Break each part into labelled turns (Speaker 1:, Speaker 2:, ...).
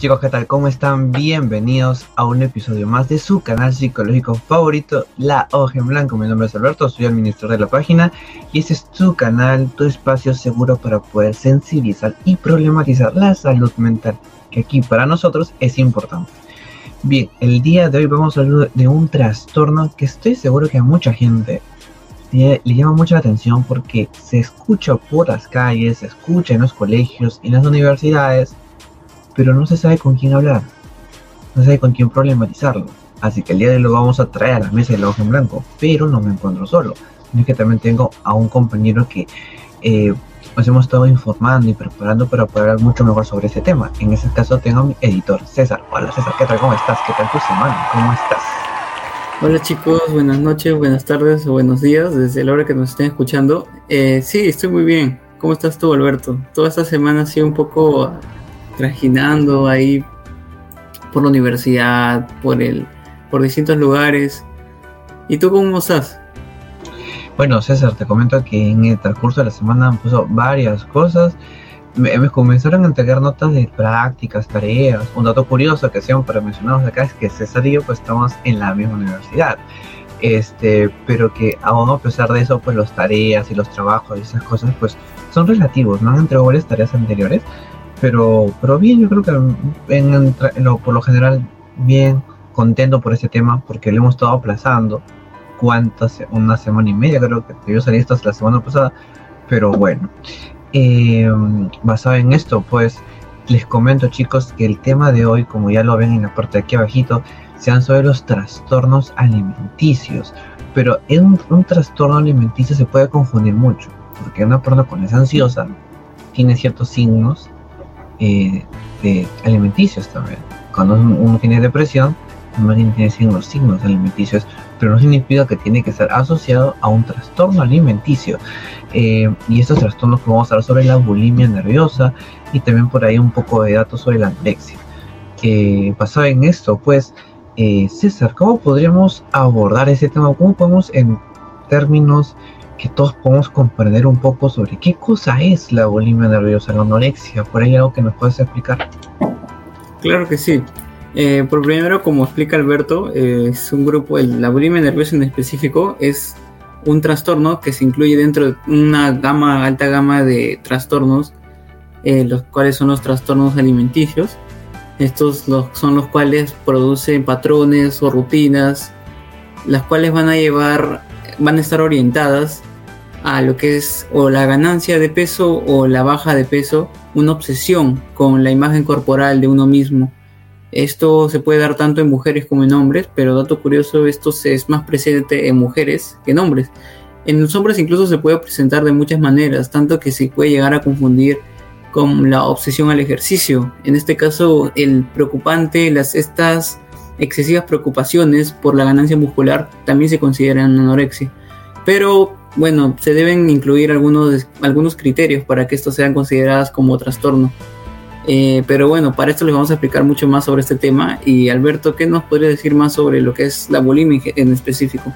Speaker 1: Chicos, ¿qué tal? ¿Cómo están? Bienvenidos a un episodio más de su canal psicológico favorito, La Hoja en Blanco. Mi nombre es Alberto, soy administrador de la página y este es tu canal, tu espacio seguro para poder sensibilizar y problematizar la salud mental, que aquí para nosotros es importante. Bien, el día de hoy vamos a hablar de un trastorno que estoy seguro que a mucha gente le, llama mucho la atención porque se escucha por las calles, se escucha en los colegios, en las universidades, pero no se sabe con quién hablar, no se sabe con quién problematizarlo. Así que el día de hoy lo vamos a traer a la mesa de la hoja en blanco, pero no me encuentro solo, sino que también tengo a un compañero que eh, nos hemos estado informando y preparando para poder hablar mucho mejor sobre este tema. En ese caso tengo a mi editor, César. Hola César, ¿qué tal? ¿Cómo estás? ¿Qué tal tu semana? ¿Cómo estás?
Speaker 2: Hola chicos, buenas noches, buenas tardes o buenos días desde la hora que nos estén escuchando. Eh, sí, estoy muy bien. ¿Cómo estás tú, Alberto? Toda esta semana ha sido un poco trajinando ahí por la universidad, por el, por distintos lugares. ¿Y tú cómo estás?
Speaker 1: Bueno, César, te comento que en el transcurso de la semana han puesto varias cosas me, comenzaron a entregar notas de prácticas, tareas. Un dato curioso que siempre mencionamos acá es que César y yo pues estamos en la misma universidad. Este, pero que aún a pesar de eso, pues los tareas y los trabajos y esas cosas pues son relativos, no han entregado varias tareas anteriores, pero, pero bien, yo creo que en, por lo general bien contento por este tema porque lo hemos estado aplazando cuántas, una semana y media creo que yo salí esto la semana pasada, pero bueno, eh, basado en esto, pues les comento chicos que el tema de hoy, como ya lo ven en la parte de aquí abajito, sean sobre los trastornos alimenticios. Pero en un, trastorno alimenticio se puede confundir mucho, porque una persona cuando es ansiosa tiene ciertos signos eh, de alimenticios también. Cuando uno tiene depresión, también tiene signos, signos alimenticios, pero no significa que tiene que estar asociado a un trastorno alimenticio. Eh, y estos trastornos que vamos a hablar sobre la bulimia nerviosa y también por ahí un poco de datos sobre la anorexia. Eh, basado en esto, pues, eh, César, ¿cómo podríamos abordar ese tema? ¿Cómo podemos, en términos que todos podemos comprender un poco sobre qué cosa es la bulimia nerviosa, la anorexia? ¿Por ahí algo que nos puedes explicar?
Speaker 2: Claro que sí. por primero, como explica Alberto, es un grupo, el, la bulimia nerviosa en específico es un trastorno que se incluye dentro de una gama, alta gama de trastornos, eh, los cuales son los trastornos alimenticios. Estos son los cuales producen patrones o rutinas, las cuales van a llevar, van a estar orientadas a lo que es o la ganancia de peso o la baja de peso, una obsesión con la imagen corporal de uno mismo esto se puede dar tanto en mujeres como en hombres, pero dato curioso, esto es más presente en mujeres que en hombres. En los hombres incluso se puede presentar de muchas maneras, tanto que se puede llegar a confundir con la obsesión al ejercicio. En este caso, el preocupante, las estas excesivas preocupaciones por la ganancia muscular también se consideran anorexia. Pero bueno, se deben incluir algunos, algunos criterios para que esto sean consideradas como trastorno. Eh, pero bueno, para esto les vamos a explicar mucho más sobre este tema. Y Alberto, ¿qué nos podría decir más sobre lo que es la bulimia en específico?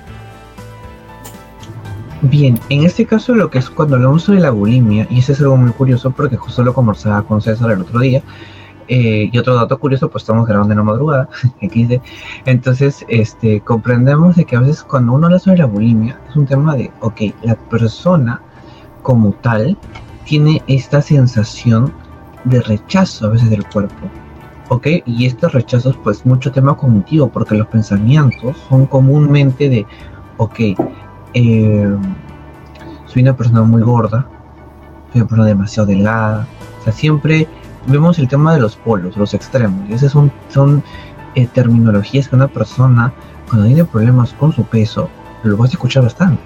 Speaker 1: Bien, en este caso lo que es cuando hablamos sobre la bulimia, y eso es algo muy curioso porque justo lo conversaba con César el otro día, eh, y otro dato curioso, pues estamos grabando en la madrugada, entonces este, comprendemos de que a veces cuando uno habla sobre la bulimia, es un tema de, ok, la persona como tal tiene esta sensación de rechazo a veces del cuerpo. ¿Ok? Y estos rechazos, pues mucho tema cognitivo, porque los pensamientos son comúnmente de, ok, eh, soy una persona muy gorda, soy una persona demasiado delgada, o sea, siempre vemos el tema de los polos, los extremos, y esas son, son eh, terminologías que una persona, cuando tiene problemas con su peso, lo vas a escuchar bastante.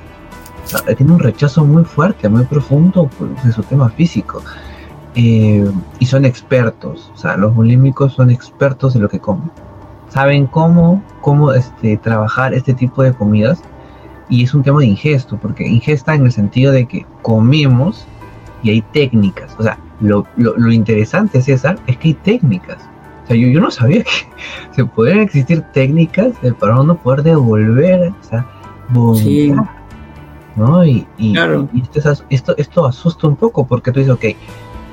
Speaker 1: O sea, tiene un rechazo muy fuerte, muy profundo de su tema físico. Eh, y son expertos, o sea, los bulímicos son expertos en lo que comen. Saben cómo, cómo este, trabajar este tipo de comidas y es un tema de ingesto, porque ingesta en el sentido de que comemos y hay técnicas. O sea, lo, lo, interesante, César, es que hay técnicas. O sea, yo, yo no sabía que se podrían existir técnicas para uno poder devolver, o sea, ¿no? Y, y, esto, esto, esto asusta un poco porque tú dices, ok,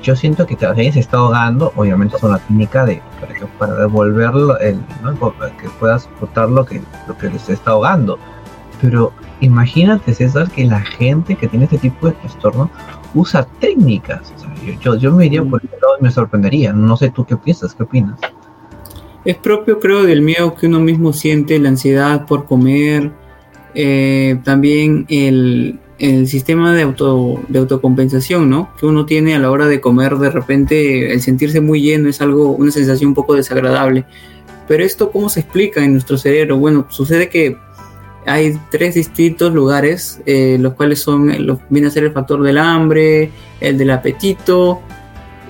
Speaker 1: yo siento que alguien se está ahogando, obviamente es una técnica de para, que, para devolverlo, el, para que puedas botar lo que, lo que les está ahogando. Pero imagínate, César, que la gente que tiene este tipo de trastorno usa técnicas. yo, yo, me iría por el lado y me sorprendería. No sé tú qué piensas, qué opinas.
Speaker 2: Es propio, creo, del miedo que uno mismo siente, la ansiedad por comer, eh, también el, el sistema de, auto, de autocompensación, ¿no? Que uno tiene a la hora de comer, de repente el sentirse muy lleno es algo, una sensación un poco desagradable. Pero esto, ¿cómo se explica en nuestro cerebro? Bueno, sucede que hay tres distintos lugares, eh, los cuales son, los, viene a ser el factor del hambre, el del apetito,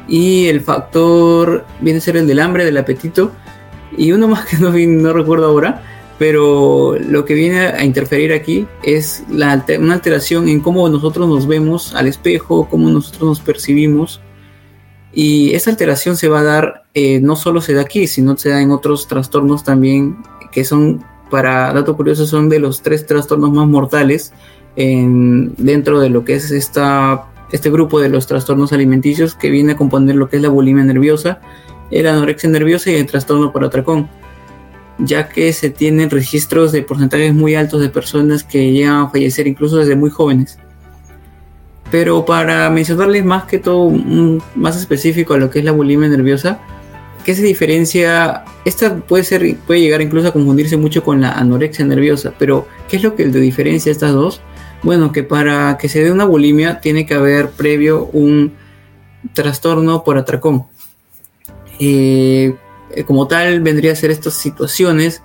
Speaker 2: y el factor, viene a ser el del hambre, del apetito, y uno más que no, no recuerdo ahora, pero lo que viene a interferir aquí es la una alteración en cómo nosotros nos vemos al espejo, cómo nosotros nos percibimos. Y esa alteración se va a dar, eh, no solo se da aquí, sino se da en otros trastornos también, que son, para dato curioso, son de los tres trastornos más mortales en, dentro de lo que es esta, este grupo de los trastornos alimenticios que viene a componer lo que es la bulimia nerviosa, la anorexia nerviosa y el trastorno por atracón ya que se tienen registros de porcentajes muy altos de personas que llegan a fallecer incluso desde muy jóvenes. Pero para mencionarles más que todo, más específico a lo que es la bulimia nerviosa, ¿qué se diferencia? Esta puede ser, puede llegar incluso a confundirse mucho con la anorexia nerviosa, pero ¿qué es lo que diferencia estas dos? Bueno, que para que se dé una bulimia tiene que haber previo un trastorno por atracón. Eh, como tal vendría a ser estas situaciones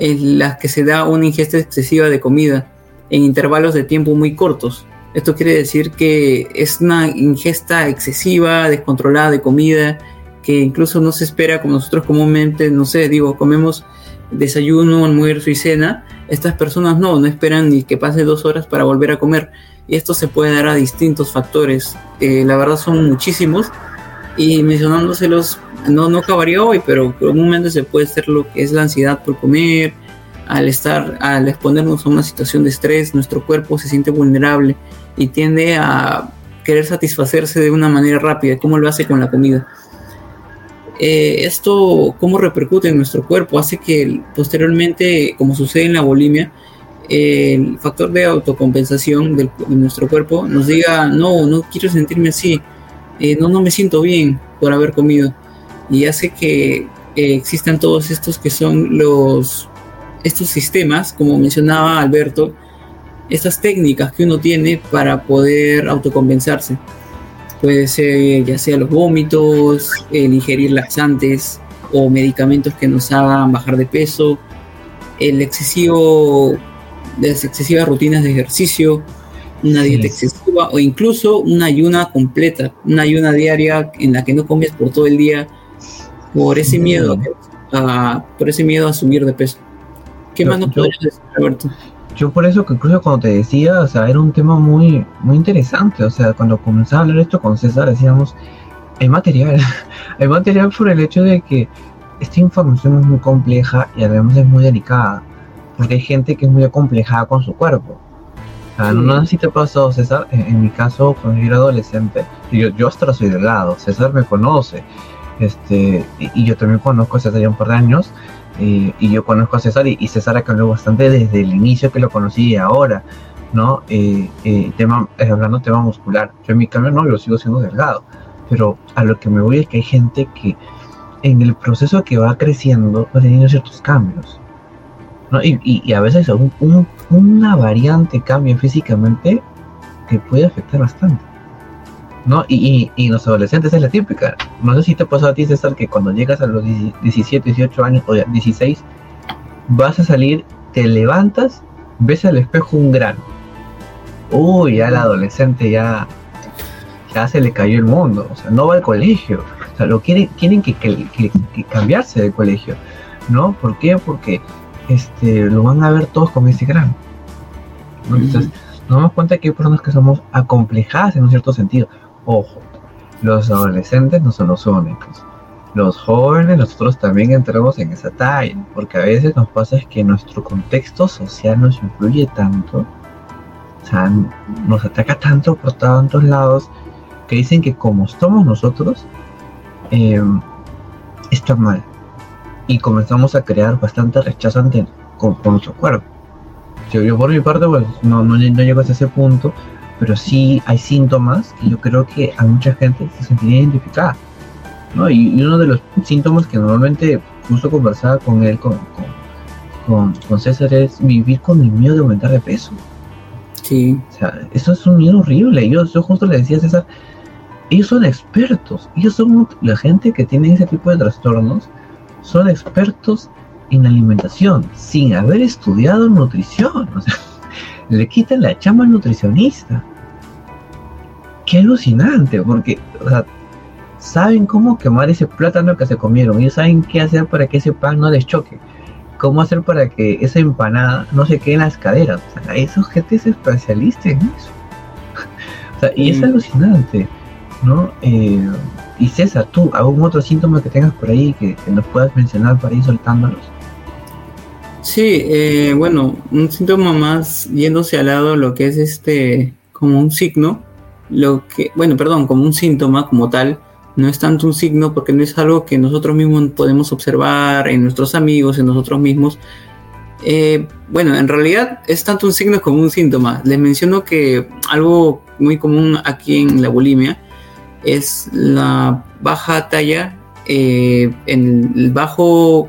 Speaker 2: en las que se da una ingesta excesiva de comida en intervalos de tiempo muy cortos. Esto quiere decir que es una ingesta excesiva, descontrolada de comida, que incluso no se espera como nosotros comúnmente, no sé, digo, comemos desayuno, almuerzo y cena. Estas personas no, no esperan ni que pase dos horas para volver a comer. Y esto se puede dar a distintos factores. Eh, la verdad son muchísimos. Y mencionándoselos no, no acabaría hoy, pero comúnmente se puede ser lo que es la ansiedad por comer, al estar, al exponernos a una situación de estrés, nuestro cuerpo se siente vulnerable y tiende a querer satisfacerse de una manera rápida, como lo hace con la comida. Eh, esto, cómo repercute en nuestro cuerpo, hace que posteriormente, como sucede en la bulimia, el factor de autocompensación de nuestro cuerpo nos diga, no, no quiero sentirme así, eh, no, no me siento bien por haber comido y hace que eh, existan todos estos que son los estos sistemas, como mencionaba Alberto, estas técnicas que uno tiene para poder autocompensarse. Puede ser ya sea los vómitos, el ingerir laxantes o medicamentos que nos hagan bajar de peso, el excesivo, las excesivas rutinas de ejercicio, una dieta excesiva o incluso una ayuna completa, una ayuna diaria en la que no comes por todo el día por ese miedo a, por ese miedo a subir de peso. ¿Qué más nos podrías decir, Roberto?
Speaker 1: Yo por eso que incluso cuando te decía, o sea, era un tema muy, muy interesante, o sea, cuando comenzaba a hablar esto con César decíamos, hay material, hay material por el hecho de que esta información es muy compleja y además es muy delicada, porque hay gente que es muy acomplejada con su cuerpo. O sea, no, sé si te pasó, César, en, mi caso, cuando yo era adolescente, yo, yo hasta soy delgado, César me conoce, este, y, yo también conozco a César ya un par de años. Y yo conozco a César y, César ha cambiado bastante desde el inicio que lo conocí y ahora, ¿no? Eh, eh, tema, eh, hablando tema muscular. Yo en mi cambio no, yo sigo siendo delgado. Pero a lo que me voy es que hay gente que en el proceso que va creciendo va teniendo ciertos cambios. ¿no? Y, y, a veces un, una variante cambia físicamente que puede afectar bastante. ¿No? Y, y, los adolescentes es la típica. No sé si te pasó a ti, César, que cuando llegas a los 17, 18 años o 16, vas a salir, te levantas, ves al espejo un grano. Uy, ya el adolescente ya, ya se le cayó el mundo, o sea, no va al colegio, o sea, lo quieren, tienen que, cambiarse de colegio, ¿no? ¿Por qué? Porque este, lo van a ver todos con ese grano. Entonces, nos damos cuenta que hay personas que somos acomplejadas en un cierto sentido. Ojo, los adolescentes no son los únicos. Los jóvenes, nosotros también entramos en esa talla, porque a veces nos pasa es que nuestro contexto social nos influye tanto, o sea, nos ataca tanto por tantos lados, que dicen que como estamos nosotros, eh, está mal. Y comenzamos a crear bastante rechazo ante con, nuestro cuerpo. Yo, por mi parte, pues no, no, no llego hasta ese punto, pero sí hay síntomas que yo creo que a mucha gente se sentiría identificada. ¿no? Y, uno de los síntomas que normalmente justo conversaba con él, con, con, con, César, es vivir con el miedo de aumentar de peso.
Speaker 2: Sí.
Speaker 1: O sea, eso es un miedo horrible. Yo, yo justo le decía a César, ellos son expertos, ellos son la gente que tiene ese tipo de trastornos, son expertos en alimentación, sin haber estudiado nutrición. O sea, le quitan la chamba al nutricionista. Qué alucinante, porque o sea, saben cómo quemar ese plátano que se comieron, ellos saben qué hacer para que ese pan no les choque, cómo hacer para que esa empanada no se quede en las caderas. O sea, esos gente es especialista en eso. o sea, y es mm. alucinante. ¿no? Eh, y César, tú, ¿algún otro síntoma que tengas por ahí que, nos puedas mencionar para ir soltándolos?
Speaker 2: Sí, eh, bueno, un síntoma más yéndose al lado lo que es este, como un signo, lo que, bueno, perdón, como un síntoma como tal, no es tanto un signo porque no es algo que nosotros mismos podemos observar en nuestros amigos, en nosotros mismos. Eh, bueno, en realidad es tanto un signo como un síntoma. Les menciono que algo muy común aquí en la bulimia es la baja talla eh, en el bajo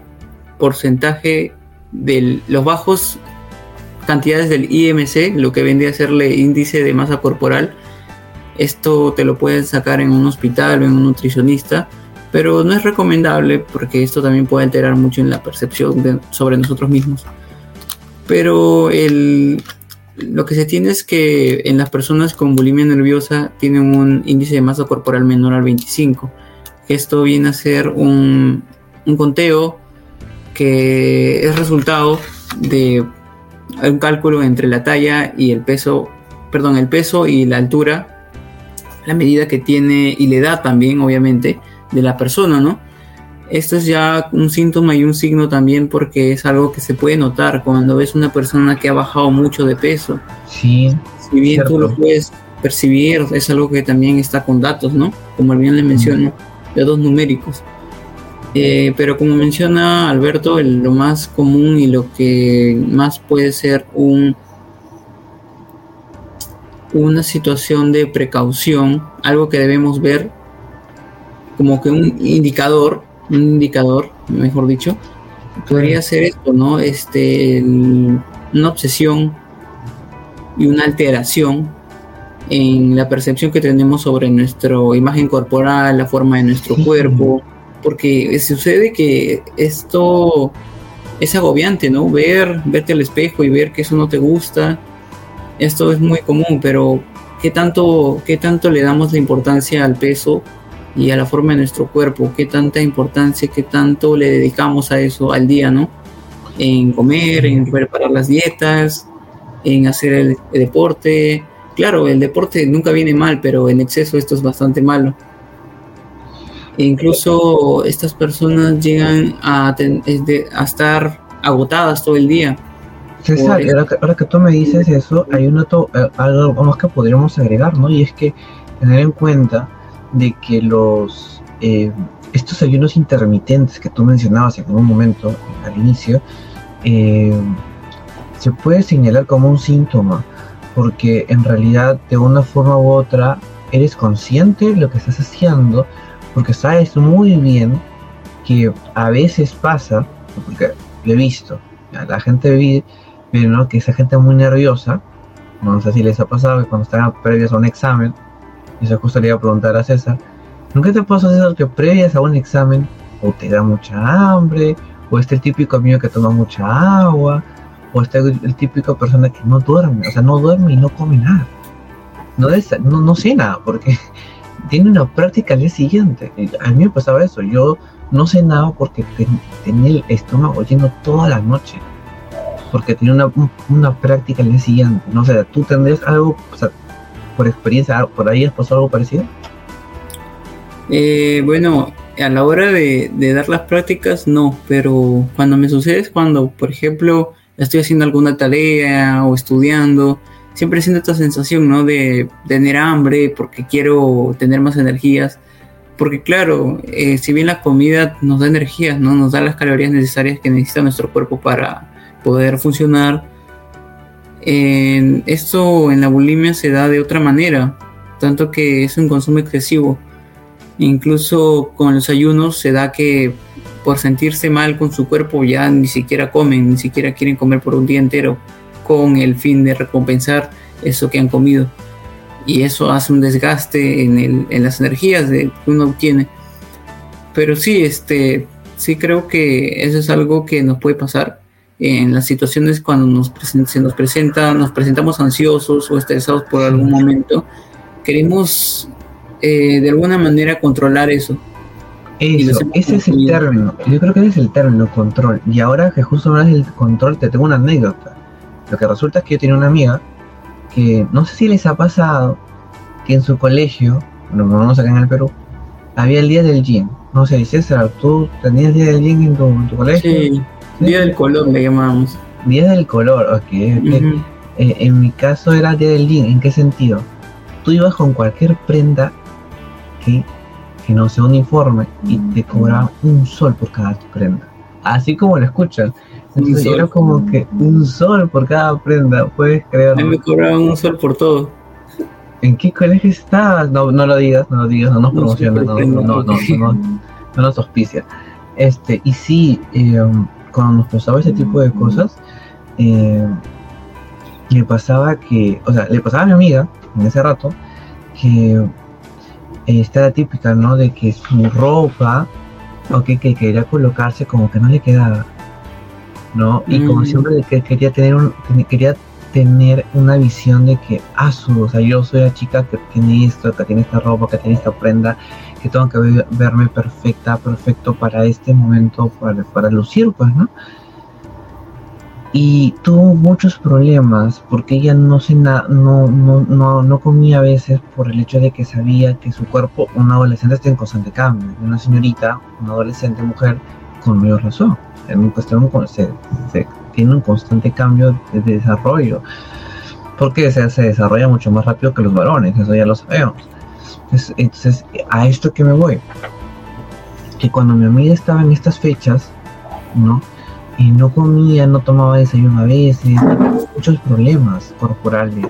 Speaker 2: porcentaje de los bajos cantidades del IMC, lo que vendría a serle índice de masa corporal. Esto te lo pueden sacar en un hospital o en un nutricionista, pero no es recomendable porque esto también puede alterar mucho en la percepción sobre nosotros mismos. Pero el, lo que se tiene es que en las personas con bulimia nerviosa tienen un índice de masa corporal menor al 25. Esto viene a ser un, conteo que es resultado de un cálculo entre la talla y el peso, perdón, el peso y la altura, la medida que tiene y la edad también, obviamente, de la persona, ¿no? Esto es ya un síntoma y un signo también porque es algo que se puede notar cuando ves una persona que ha bajado mucho de peso.
Speaker 1: Sí.
Speaker 2: Si bien tú lo puedes percibir, es algo que también está con datos, ¿no? Como bien le menciono, datos numéricos. Eh, pero como menciona Alberto, lo más común y lo que más puede ser un una situación de precaución, algo que debemos ver como que un indicador un indicador, mejor dicho, podría ser esto, ¿no? Este, una obsesión y una alteración en la percepción que tenemos sobre nuestra imagen corporal, la forma de nuestro cuerpo, porque sucede que esto es agobiante, ¿no? Ver, verte al espejo y ver que eso no te gusta, esto es muy común, pero ¿qué tanto, qué tanto le damos la importancia al peso y a la forma de nuestro cuerpo, qué tanta importancia, qué tanto le dedicamos a eso al día, ¿no? En comer, en preparar las dietas, en hacer el, deporte. Claro, el deporte nunca viene mal, pero en exceso esto es bastante malo. E incluso estas personas llegan a, a estar agotadas todo el día.
Speaker 1: César, ahora que, ahora que, tú me dices eso, hay un otro, eh, algo más que podríamos agregar, ¿no? Y es que tener en cuenta de que los eh, estos ayunos intermitentes que tú mencionabas en un momento al inicio eh, se puede señalar como un síntoma porque en realidad de una forma u otra eres consciente de lo que estás haciendo porque sabes muy bien que a veces pasa porque lo he visto la gente ve, ¿no? que esa gente es muy nerviosa no sé si les ha pasado que cuando están previos a un examen eso justo le iba a preguntar a César, ¿nunca te pasa César que previas a un examen o te da mucha hambre, o está el típico amigo que toma mucha agua, o está el, típico persona que no duerme, o sea, no duerme y no come nada? No, no, no nada, porque tiene una práctica al día siguiente. A mí me pasaba eso, yo no sé nada porque tenía el estómago lleno toda la noche. Porque tenía una, una práctica al día siguiente. No sé, tú tendrías algo, o sea, por experiencia, ¿por ahí has pasado algo parecido?
Speaker 2: Eh, bueno, a la hora de, dar las prácticas, no, pero cuando me sucede es cuando, por ejemplo, estoy haciendo alguna tarea o estudiando siempre siento esta sensación, ¿no? De, tener hambre porque quiero tener más energías. Porque claro, eh, si bien la comida nos da energías, ¿no? Nos da las calorías necesarias que necesita nuestro cuerpo para poder funcionar. esto en la bulimia se da de otra manera, tanto que es un consumo excesivo. Incluso con los ayunos se da que por sentirse mal con su cuerpo ya ni siquiera comen, ni siquiera quieren comer por un día entero con el fin de recompensar eso que han comido. Y eso hace un desgaste en, las energías de, que uno obtiene. Pero sí, este, sí creo que eso es algo que nos puede pasar en las situaciones cuando nos se nos presenta, nos presentamos ansiosos o estresados por algún momento. Queremos eh, de alguna manera controlar eso.
Speaker 1: Eso, ese es el término. Yo creo que ese es el término, control. Y ahora que justo hablas del control, te tengo una anécdota. Lo que resulta es que yo tenía una amiga que no sé si les ha pasado que en su colegio, bueno, vamos acá en el Perú, había el día del gym. No sé, César, ¿tú tenías el día del gym en tu, colegio?
Speaker 2: Sí, día del color le llamamos.
Speaker 1: Día del color, ok. okay. Eh, en mi caso era día del gym. ¿En qué sentido? Tú ibas con cualquier prenda que, no sea uniforme y te cobraban un sol por cada prenda. Así como lo escuchan. Entonces era como que un sol por cada prenda, puedes creerlo.
Speaker 2: A mí me cobraban un sol por todo.
Speaker 1: ¿En qué colegio estabas? No, no lo digas, no lo digas, no nos promociones, no, no, no, no, no, nos auspicia. Este, y sí, eh, cuando nos pasaba ese tipo de cosas, eh, le pasaba que, o sea, le pasaba a mi amiga en ese rato que esta era típica, ¿no? De que su ropa, o que quería colocarse como que no le quedaba, ¿no? Y como mm. siempre que quería tener un, quería tener una visión de que, ah, su, o sea, yo soy la chica que tiene esto, que tiene esta ropa, que tiene esta prenda, que tengo que verme perfecta, perfecto para este momento, para, para lucir, pues, ¿no? y tuvo muchos problemas porque ella no, se no, no, no, comía a veces por el hecho de que sabía que su cuerpo, una adolescente está en constante cambio, una señorita, una adolescente mujer, con mayor razón, se, se, tiene un constante cambio de, desarrollo, porque se, se desarrolla mucho más rápido que los varones, eso ya lo sabemos. Entonces, entonces, a esto que me voy, que cuando mi amiga estaba en estas fechas, ¿no? y no comía, no tomaba desayuno a veces, muchos problemas corporales.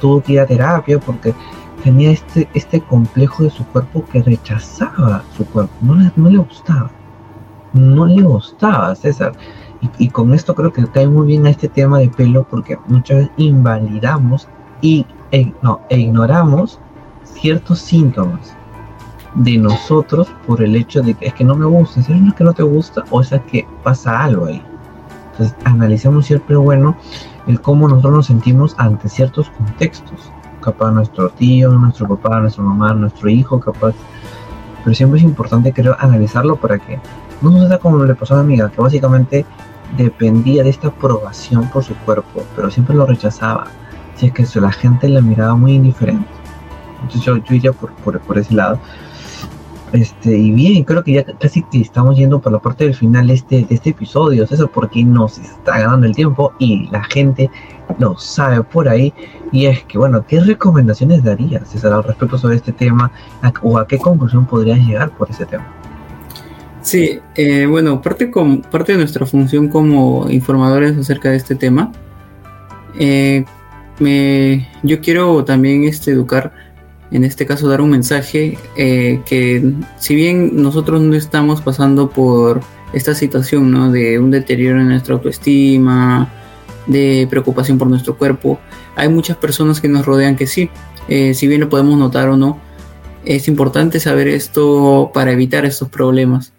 Speaker 1: Tuvo que ir a terapia porque tenía este, este complejo de su cuerpo que rechazaba su cuerpo, no le, no le gustaba, no le gustaba, César. Y, con esto creo que cae muy bien a este tema de pelo porque muchas veces invalidamos y, e, no, e ignoramos ciertos síntomas de nosotros por el hecho de que es que no me gusta, si es que no te gusta o es que pasa algo ahí. Entonces analicemos siempre bueno el cómo nosotros nos sentimos ante ciertos contextos. Capaz nuestro tío, nuestro papá, nuestra mamá, nuestro hijo, capaz. Pero siempre es importante creo analizarlo para que no suceda como le pasó a mi amiga, que básicamente dependía de esta aprobación por su cuerpo, pero siempre lo rechazaba. Si es que la gente la miraba muy indiferente. Entonces yo, iría por ese lado. Este, y bien, creo que ya casi que estamos yendo por la parte del final de este, de este episodio, eso porque nos está ganando el tiempo y la gente lo sabe por ahí. Y es que, bueno, ¿qué recomendaciones darías, César, al respecto sobre este tema? ¿O a qué conclusión podrías llegar por ese tema?
Speaker 2: Sí, eh, bueno, parte, con, parte de nuestra función como informadores acerca de este tema, eh, me, yo quiero también este, educar en este caso dar un mensaje eh, que si bien nosotros no estamos pasando por esta situación ¿no? de un deterioro en nuestra autoestima, de preocupación por nuestro cuerpo, hay muchas personas que nos rodean que sí, eh, si bien lo podemos notar o no, es importante saber esto para evitar estos problemas.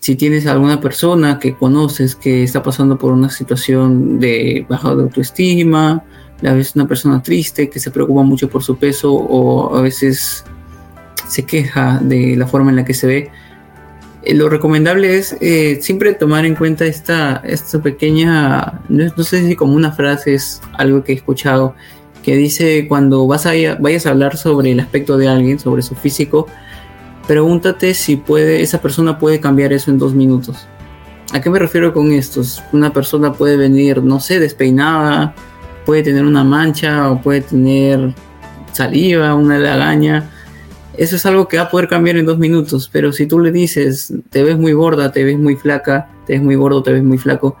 Speaker 2: Si tienes alguna persona que conoces que está pasando por una situación de baja de autoestima, a veces una persona triste que se preocupa mucho por su peso o a veces se queja de la forma en la que se ve. Eh, lo recomendable es eh, siempre tomar en cuenta esta, esta pequeña, no, sé si como una frase es algo que he escuchado, que dice cuando vas a, vayas a hablar sobre el aspecto de alguien, sobre su físico, pregúntate si puede, esa persona puede cambiar eso en dos minutos. ¿A qué me refiero con esto? Una persona puede venir, no sé, despeinada, puede tener una mancha o puede tener saliva, una lagaña. Eso es algo que va a poder cambiar en dos minutos, pero si tú le dices, te ves muy gorda, te ves muy flaca, te ves muy gordo, te ves muy flaco,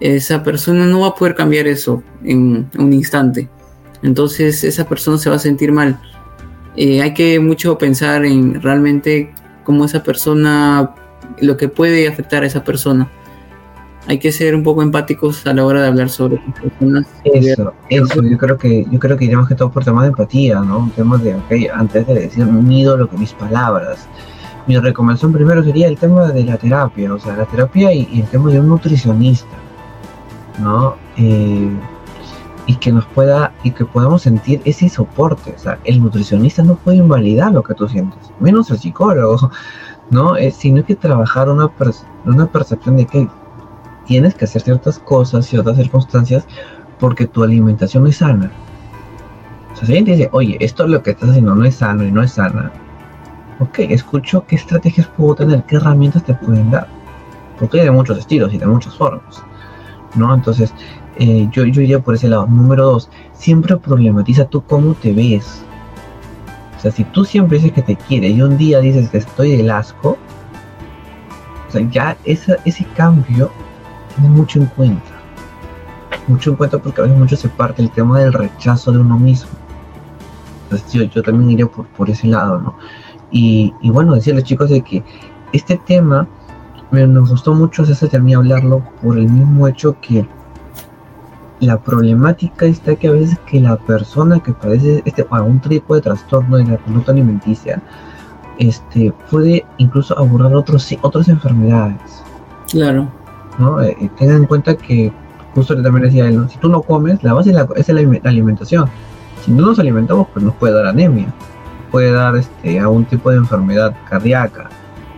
Speaker 2: esa persona no va a poder cambiar eso en un instante. Entonces esa persona se va a sentir mal. Eh, hay que mucho pensar en realmente cómo esa persona, lo que puede afectar a esa persona hay que ser un poco empáticos a la hora de hablar sobre personas.
Speaker 1: Eso, eso, yo creo que, yo creo que iremos que todo por temas de empatía, ¿no? Un de, antes de decir mido lo que mis palabras. Mi recomendación primero sería el tema de la terapia, o sea, la terapia y, el tema de un nutricionista, ¿no? Eh, y que nos pueda, y que podamos sentir ese soporte, o sea, el nutricionista no puede invalidar lo que tú sientes, menos el psicólogo, ¿no? Eh, sino que trabajar una, una percepción de que tienes que hacer ciertas cosas, ciertas circunstancias, porque tu alimentación es sana. O sea, si alguien te dice, oye, esto es lo que estás haciendo no es sano y no es sana, ok, escucho qué estrategias puedo tener, qué herramientas te pueden dar. Porque hay de muchos estilos y de muchas formas. ¿No? Entonces, eh, yo, yo iría por ese lado. Número dos, siempre problematiza tú cómo te ves. O sea, si tú siempre dices que te quieres y un día dices que estoy del asco, o sea, ya esa, ese cambio mucho en cuenta. Mucho en cuenta porque a veces mucho se parte el tema del rechazo de uno mismo. Entonces yo, también iría por, por ese lado, ¿no? Y, bueno, decirles chicos de que este tema nos gustó mucho César también hablarlo por el mismo hecho que la problemática está que a veces que la persona que padece este algún tipo de trastorno de la conducta alimenticia este puede incluso abordar otros otras enfermedades
Speaker 2: claro
Speaker 1: ¿no? Eh, eh, tengan en cuenta que, justo también decía él, si tú no comes, la base es la, es la, alimentación. Si no nos alimentamos, pues nos puede dar anemia, puede dar este, algún tipo de enfermedad cardíaca,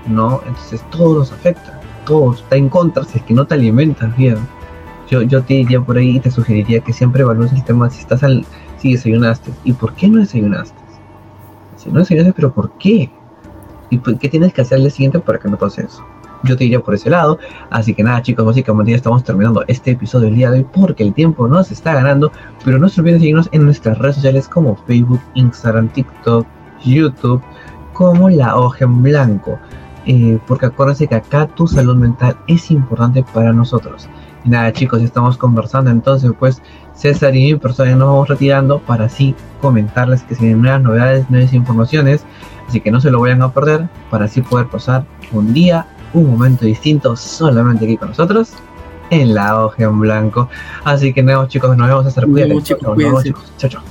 Speaker 1: ¿no? Entonces todo nos afecta, todo está en contra si es que no te alimentas bien. Yo, yo te diría por ahí y te sugeriría que siempre evalúes el tema si estás al, si desayunaste y por qué no desayunaste. Si no desayunaste, pero ¿por qué? ¿Y qué tienes que hacer día siguiente para que no pase eso? yo te iría por ese lado. Así que nada, chicos, básicamente ya estamos terminando este episodio del día de hoy porque el tiempo nos está ganando. Pero no se olviden seguirnos en nuestras redes sociales como Facebook, Instagram, TikTok, YouTube, como La Hoja en Blanco. Eh, porque acuérdense que acá tu salud mental es importante para nosotros. Y nada, chicos, ya estamos conversando. Entonces, pues César y mi persona nos vamos retirando para así comentarles que se vienen nuevas novedades, nuevas informaciones. Así que no se lo vayan a perder para así poder pasar un día un momento distinto solamente aquí con nosotros en la hoja en blanco. Así que nuevos chicos, nos vemos a estar
Speaker 2: cuídense. Chao, chao.